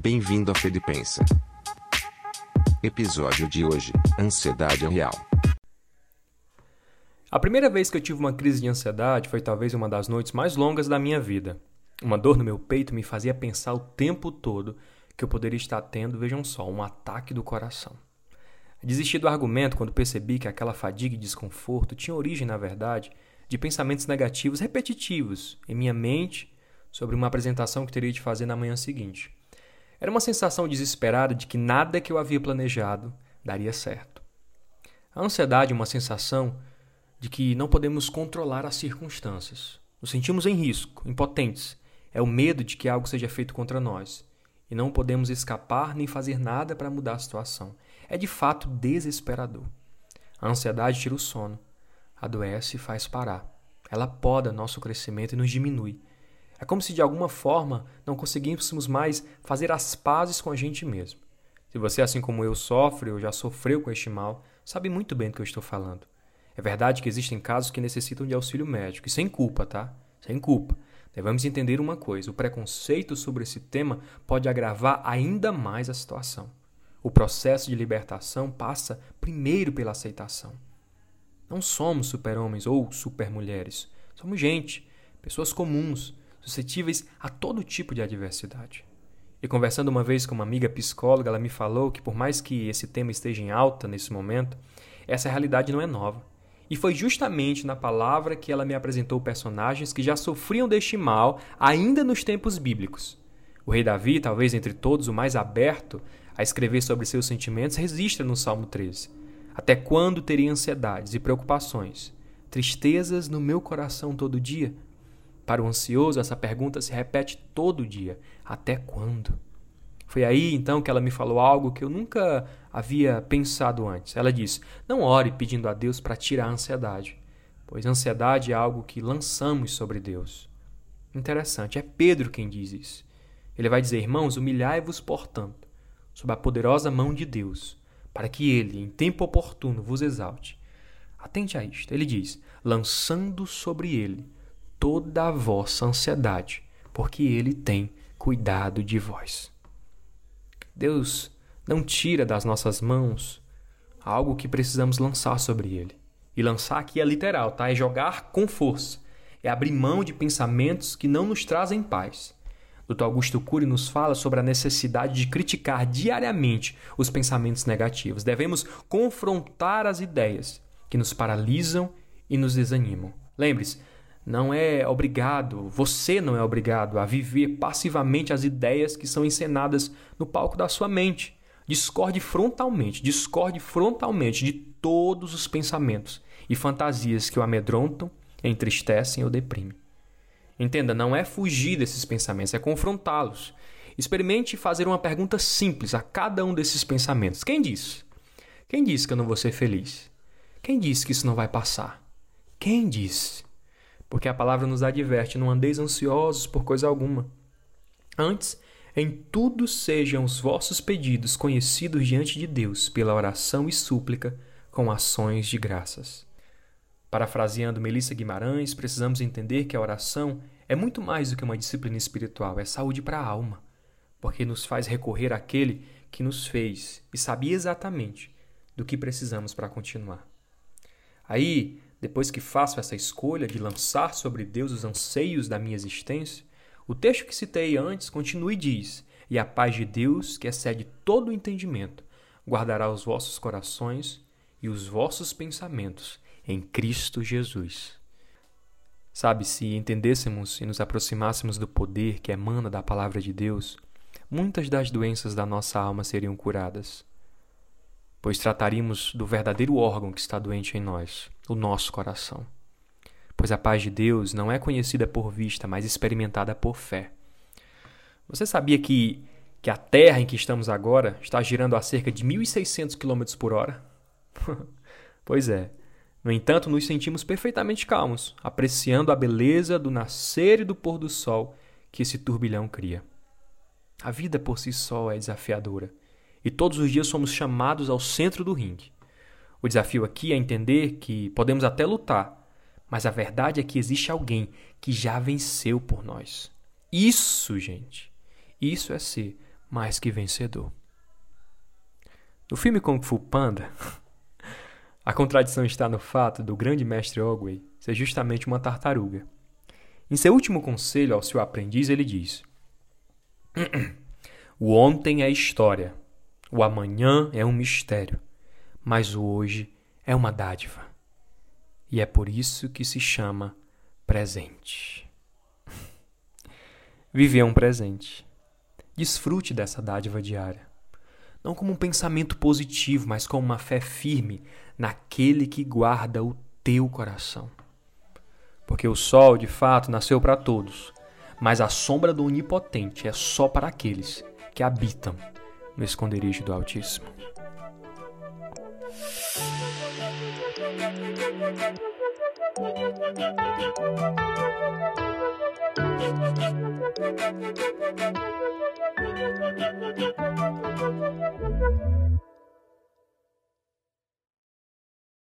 Bem-vindo a Felipensa. Episódio de hoje: Ansiedade real. A primeira vez que eu tive uma crise de ansiedade foi talvez uma das noites mais longas da minha vida. Uma dor no meu peito me fazia pensar o tempo todo que eu poderia estar tendo, vejam só, um ataque do coração. Desisti do argumento quando percebi que aquela fadiga e desconforto tinha origem, na verdade, de pensamentos negativos repetitivos em minha mente sobre uma apresentação que teria de fazer na manhã seguinte. Era uma sensação desesperada de que nada que eu havia planejado daria certo. A ansiedade é uma sensação de que não podemos controlar as circunstâncias. Nos sentimos em risco, impotentes. É o medo de que algo seja feito contra nós. E não podemos escapar nem fazer nada para mudar a situação. É de fato desesperador. A ansiedade tira o sono, adoece e faz parar. Ela poda nosso crescimento e nos diminui. É como se de alguma forma não conseguíssemos mais fazer as pazes com a gente mesmo. Se você, assim como eu, sofre ou já sofreu com este mal, sabe muito bem do que eu estou falando. É verdade que existem casos que necessitam de auxílio médico, e sem culpa, tá? Sem culpa. Devemos entender uma coisa: o preconceito sobre esse tema pode agravar ainda mais a situação. O processo de libertação passa primeiro pela aceitação. Não somos super-homens ou super-mulheres. Somos gente, pessoas comuns, suscetíveis a todo tipo de adversidade. E conversando uma vez com uma amiga psicóloga, ela me falou que, por mais que esse tema esteja em alta nesse momento, essa realidade não é nova. E foi justamente na palavra que ela me apresentou personagens que já sofriam deste mal ainda nos tempos bíblicos. O rei Davi, talvez entre todos o mais aberto a escrever sobre seus sentimentos, registra no Salmo 13: Até quando teria ansiedades e preocupações, tristezas no meu coração todo dia? Para o ansioso, essa pergunta se repete todo dia: até quando? Foi aí então que ela me falou algo que eu nunca havia pensado antes. Ela diz: Não ore pedindo a Deus para tirar a ansiedade, pois a ansiedade é algo que lançamos sobre Deus. Interessante, é Pedro quem diz isso. Ele vai dizer: Irmãos, humilhai-vos, portanto, sob a poderosa mão de Deus, para que ele, em tempo oportuno, vos exalte. Atente a isto. Ele diz: lançando sobre ele toda a vossa ansiedade, porque Ele tem cuidado de vós. Deus não tira das nossas mãos algo que precisamos lançar sobre Ele. E lançar aqui é literal, tá? É jogar com força. É abrir mão de pensamentos que não nos trazem paz. Dr. Augusto Cury nos fala sobre a necessidade de criticar diariamente os pensamentos negativos. Devemos confrontar as ideias que nos paralisam e nos desanimam. Lembre-se, não é obrigado, você não é obrigado a viver passivamente as ideias que são encenadas no palco da sua mente. Discorde frontalmente, discorde frontalmente de todos os pensamentos e fantasias que o amedrontam, entristecem ou deprimem. Entenda, não é fugir desses pensamentos, é confrontá-los. Experimente fazer uma pergunta simples a cada um desses pensamentos. Quem disse? Quem disse que eu não vou ser feliz? Quem disse que isso não vai passar? Quem disse? Porque a palavra nos adverte: não andeis ansiosos por coisa alguma. Antes, em tudo sejam os vossos pedidos conhecidos diante de Deus pela oração e súplica com ações de graças. Parafraseando Melissa Guimarães, precisamos entender que a oração é muito mais do que uma disciplina espiritual, é saúde para a alma, porque nos faz recorrer àquele que nos fez e sabia exatamente do que precisamos para continuar. Aí, depois que faço essa escolha de lançar sobre Deus os anseios da minha existência, o texto que citei antes continua e diz: E a paz de Deus, que excede todo o entendimento, guardará os vossos corações e os vossos pensamentos em Cristo Jesus. Sabe, se entendêssemos e nos aproximássemos do poder que emana da palavra de Deus, muitas das doenças da nossa alma seriam curadas pois trataríamos do verdadeiro órgão que está doente em nós, o nosso coração. Pois a paz de Deus não é conhecida por vista, mas experimentada por fé. Você sabia que, que a Terra em que estamos agora está girando a cerca de 1.600 km por hora? pois é. No entanto, nos sentimos perfeitamente calmos, apreciando a beleza do nascer e do pôr do sol que esse turbilhão cria. A vida por si só é desafiadora e todos os dias somos chamados ao centro do ringue. O desafio aqui é entender que podemos até lutar, mas a verdade é que existe alguém que já venceu por nós. Isso, gente, isso é ser mais que vencedor. No filme Kung Fu Panda, a contradição está no fato do grande mestre Ogway ser justamente uma tartaruga. Em seu último conselho ao seu aprendiz, ele diz: O ontem é história, o amanhã é um mistério, mas o hoje é uma dádiva. E é por isso que se chama presente. Viver é um presente. Desfrute dessa dádiva diária. Não como um pensamento positivo, mas como uma fé firme naquele que guarda o teu coração. Porque o sol, de fato, nasceu para todos, mas a sombra do Onipotente é só para aqueles que habitam no esconderijo do Altíssimo.